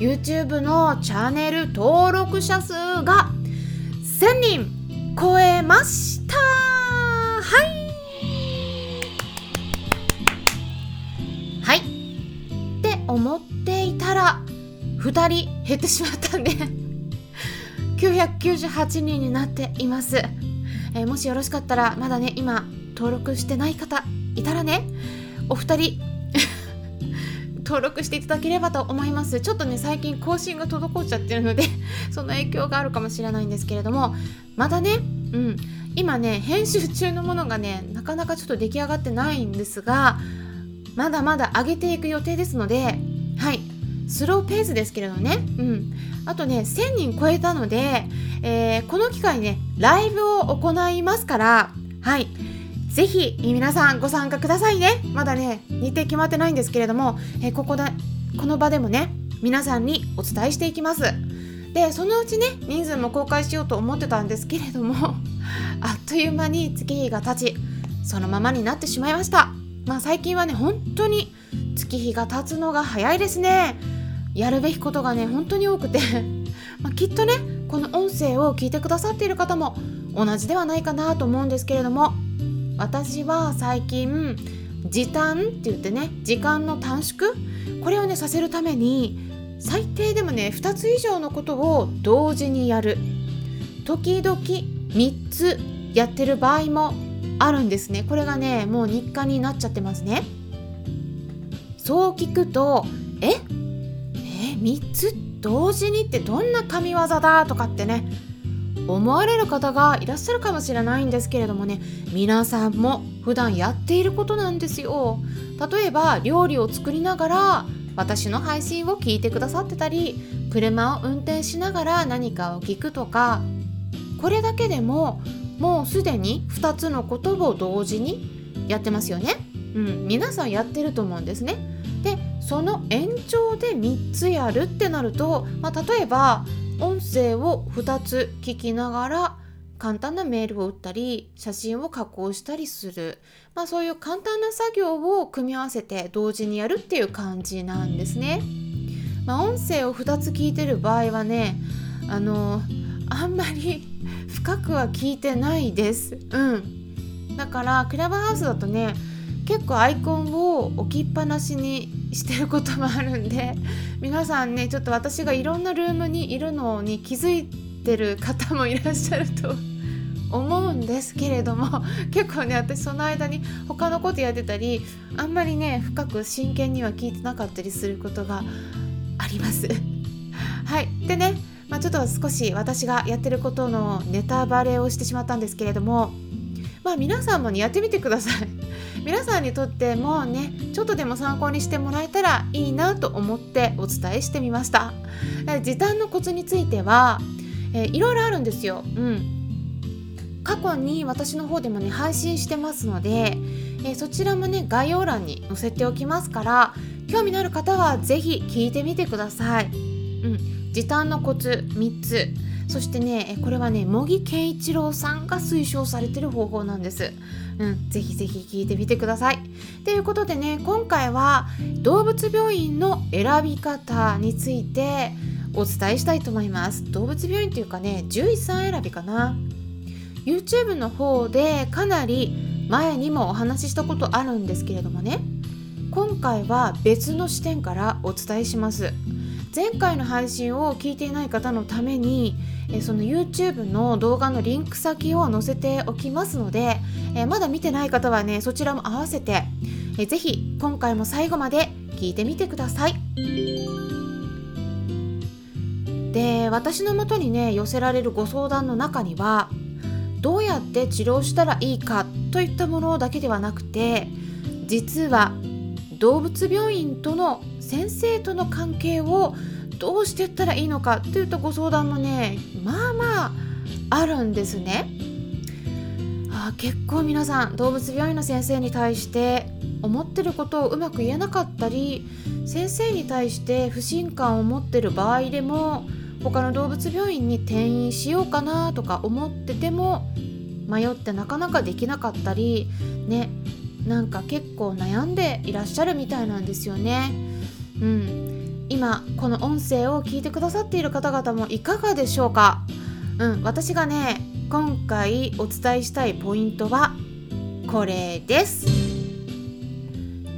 YouTube のチャンネル登録者数が1000人超えました。はい。はい。って思っていたら2人減ってしまったんで998人になっています、えー、もしよろしかったらまだね今登録してない方いたらねお二人登録していただければと思います。ちょっとね最近更新が滞っちゃってるので その影響があるかもしれないんですけれどもまだねうん。今ね編集中のものがねなかなかちょっと出来上がってないんですがまだまだ上げていく予定ですのではい。スローペースですけれどね。うん。あとね1000人超えたので、えー、この機会にねライブを行いますからはい。ぜひ皆さんご参加くださいね。まだね日程決まってないんですけれども、えここでこの場でもね皆さんにお伝えしていきます。でそのうちね人数も公開しようと思ってたんですけれども あっという間に月日が経ちそのままになってしまいました。まあ最近はね本当に月日が経つのが早いですね。やるべきことがね本当に多くて。ま、きっとねこの音声を聞いてくださっている方も同じではないかなと思うんですけれども私は最近時短って言ってね時間の短縮これをねさせるために最低でもね2つ以上のことを同時にやる。時々3つやってる場合もあるんですね。これがねもう日課になっちゃってますね。そう聞くとえ？え？3つ同時にってどんな神業だ？とかってね思われる方がいらっしゃるかもしれないんですけれどもね皆さんも普段やっていることなんですよ例えば料理を作りながら私の配信を聞いてくださってたり車を運転しながら何かを聞くとかこれだけでももうすでに2つのことを同時にやってますよね。うん、皆さんやってると思うんですね。でその延長で3つやるってなると、まあ、例えば音声を2つ聞きながら簡単なメールを打ったり写真を加工したりする、まあ、そういう簡単な作業を組み合わせて同時にやるっていう感じなんですね。まあ、音声を2つ聞いてる場合はねあのあんまり 深くは聞いてないです。うん、だからクラブハウスだとね結構アイコンを置きっぱなしにしてることもあるんで皆さんねちょっと私がいろんなルームにいるのに気づいてる方もいらっしゃると思うんですけれども 結構ね私その間に他のことやってたりあんまりね深く真剣には聞いてなかったりすることがあります。はいでね、まあ、ちょっと少し私がやってることのネタバレをしてしまったんですけれどもまあ皆さんもねやってみてください。皆さんにとってもねちょっとでも参考にしてもらえたらいいなと思ってお伝えしてみました。時短のコツについては、えー、いろいろあるんですよ。うん。過去に私の方でもね配信してますので、えー、そちらもね概要欄に載せておきますから興味のある方は是非聞いてみてください、うん、時短のコツ3つ。そしてねこれはね茂木健一郎さんが推奨されてる方法なんです。うん、ぜひぜひ聞いてみてください。ということでね今回は動物病院の選び方についてお伝えしたいと思います。動物病院っていうかね獣医さん選びかな。YouTube の方でかなり前にもお話ししたことあるんですけれどもね今回は別の視点からお伝えします。前回の配信を聞いていない方のためにえその YouTube の動画のリンク先を載せておきますので、えまだ見てない方はねそちらも合わせて、えぜひ今回も最後まで聞いてみてください。で私のもとにね寄せられるご相談の中にはどうやって治療したらいいかといったものだけではなくて実は動物病院との先生との関係をどうしてったらいいのかっていうとご相談もねまあまああるんですね。あ結構皆さん動物病院の先生に対して思ってることをうまく言えなかったり先生に対して不信感を持ってる場合でも他の動物病院に転院しようかなとか思ってても迷ってなかなかできなかったりねなんか結構悩んでいらっしゃるみたいなんですよね。うん、今この音声を聞いてくださっている方々もいかがでしょうか、うん、私がね今回お伝えしたいポイントはこれです。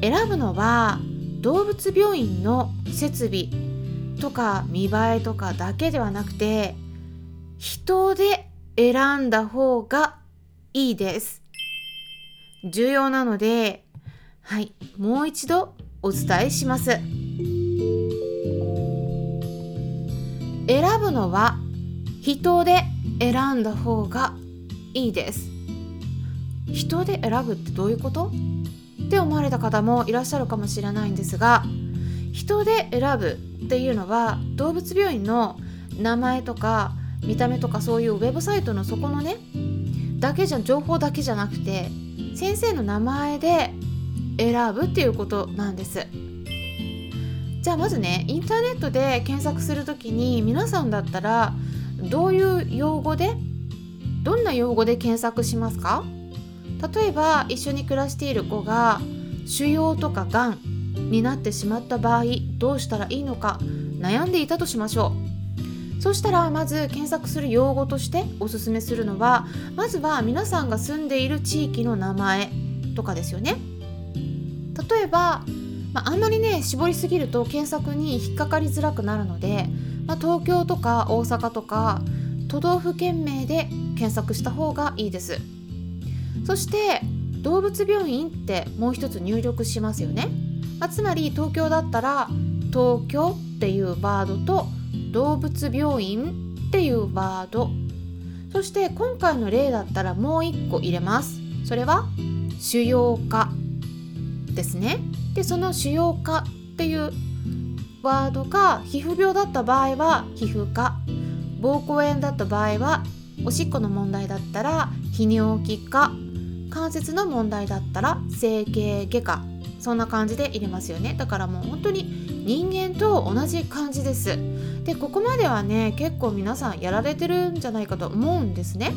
選ぶのは動物病院の設備とか見栄えとかだけではなくて人で選んだ方がいいです。重要なのではいもう一度お伝えします。選ぶのは人で選んだ方がいいです。人で選ぶってどういうこと？って思われた方もいらっしゃるかもしれないんですが人で選ぶっていうのは動物病院の名前とか見た目とかそういうウェブサイトのそこのねだけじゃ情報だけじゃなくて先生の名前で選ぶっていうことなんです。じゃあまずねインターネットで検索する時に皆さんだったらどういう用語でどんな用語で検索しますか？例えば一緒に暮らしている子が腫瘍とかがんになってしまった場合どうしたらいいのか悩んでいたとしましょう。そしたらまず検索する用語としておすすめするのはまずは皆さんが住んでいる地域の名前とかですよね。例えば、まあ、あんまりね絞りすぎると検索に引っかかりづらくなるので、まあ、東京とか大阪とか都道府県名で検索した方がいいです。そして動物病院ってもう一つ入力しますよね。まあ、つまり東京だったら東京っていうワードと動物病院っていうワード。そして今回の例だったらもう一個入れます。それは腫瘍科。ですね。でその腫瘍科っていうワードが皮膚病だった場合は皮膚科。膀胱炎だった場合はおしっこの問題だったら泌尿器科。関節の問題だったら整形外科。そんな感じで入れますよね。だからもう本当に人間と同じ感じです。でここまではね結構皆さんやられてるんじゃないかと思うんですね。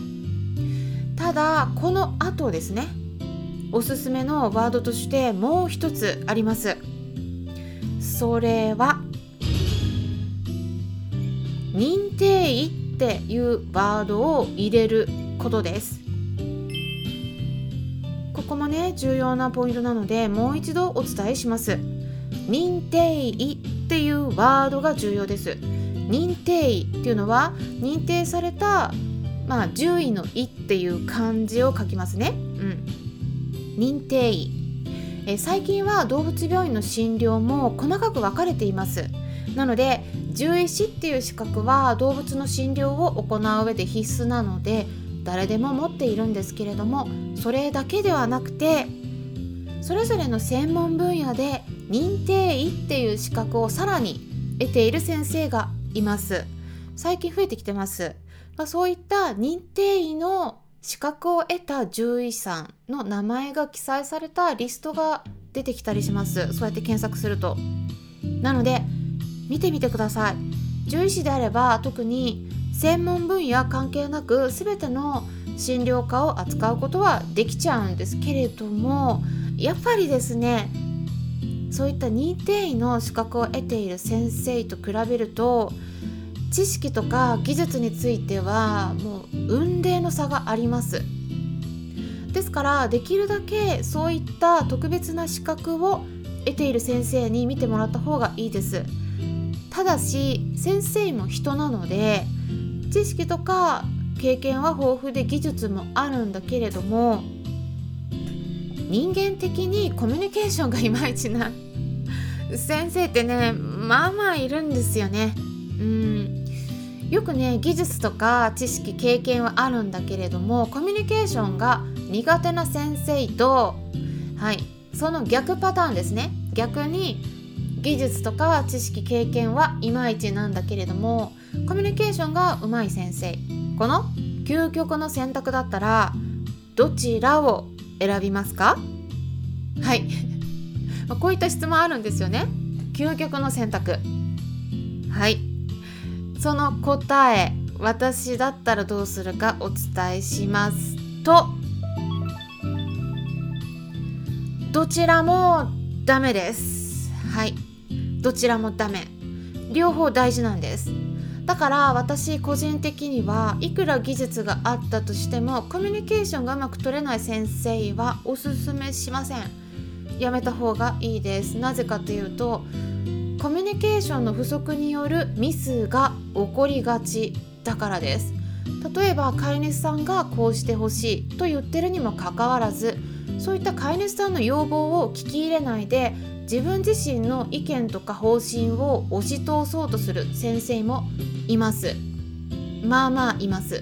ただこの後ですね。おすすめのワードとしてもう一つあります。それは認定医っていうワードを入れることです。ここもね重要なポイントなのでもう一度お伝えします。認定医っていうワードが重要です。認定医っていうのは認定されたまあ獣医の医っていう漢字を書きますね。うん。認定医。え最近は動物病院の診療も細かく分かれています。なので獣医師っていう資格は動物の診療を行う上で必須なので誰でも持っているんですけれどもそれだけではなくてそれぞれの専門分野で認定医っていう資格をさらに得ている先生がいます。最近増えてきてます、そういった認定医の資格を得た獣医さんの名前が記載されたリストが出てきたりします。そうやって検索すると。なので見てみてください。獣医師であれば特に専門分野関係なく全ての診療科を扱うことはできちゃうんですけれどもやっぱりですねそういった認定医の資格を得ている先生と比べると知識とか技術についてはもう雲泥の差があります。ですからできるだけそういった特別な資格を得ている先生に見てもらった方がいいです。ただし先生も人なので知識とか経験は豊富で技術もあるんだけれども人間的にコミュニケーションがいまいちな先生ってねまあまあいるんですよね。うん。よくね技術とか知識経験はあるんだけれどもコミュニケーションが苦手な先生とはいその逆パターンですね。逆に技術とか知識経験はいまいちなんだけれどもコミュニケーションがうまい先生。この究極の選択だったらどちらを選びますか？はい。こういった質問あるんですよね。究極の選択。はい。その答え私だったらどうするかお伝えします。とどちらもダメです。はい。どちらもダメ。両方大事なんです。だから私個人的にはいくら技術があったとしてもコミュニケーションがうまく取れない先生はおすすめしません。やめた方がいいです。なぜかというとニケーションの不足によるミスが起こりがちだからです。例えば飼い主さんがこうしてほしいと言ってるにもかかわらずそういった飼い主さんの要望を聞き入れないで自分自身の意見とか方針を押し通そうとする先生もいます。まあまあいます。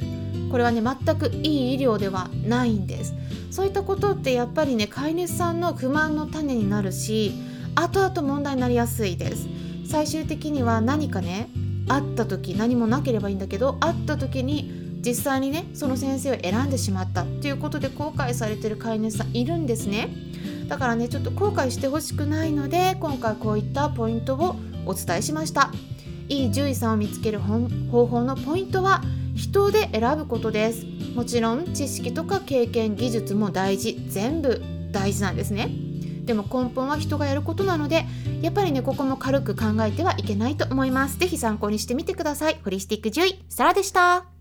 これはね全くいい医療ではないんです。そういったことってやっぱりね飼い主さんの不満の種になるし後々問題になりやすいです。最終的には何かね会った時何もなければいいんだけど会った時に実際にねその先生を選んでしまったっていうことで後悔されてる飼い主さんいるんですね。だからねちょっと後悔してほしくないので今回こういったポイントをお伝えしました。いい獣医さんを見つける方法のポイントは人で選ぶことです。もちろん知識とか経験技術も大事。全部大事なんですね。でも根本は人がやることなのでやっぱりねここも軽く考えてはいけないと思います。是非参考にしてみてください。ホリスティック獣医サラでした。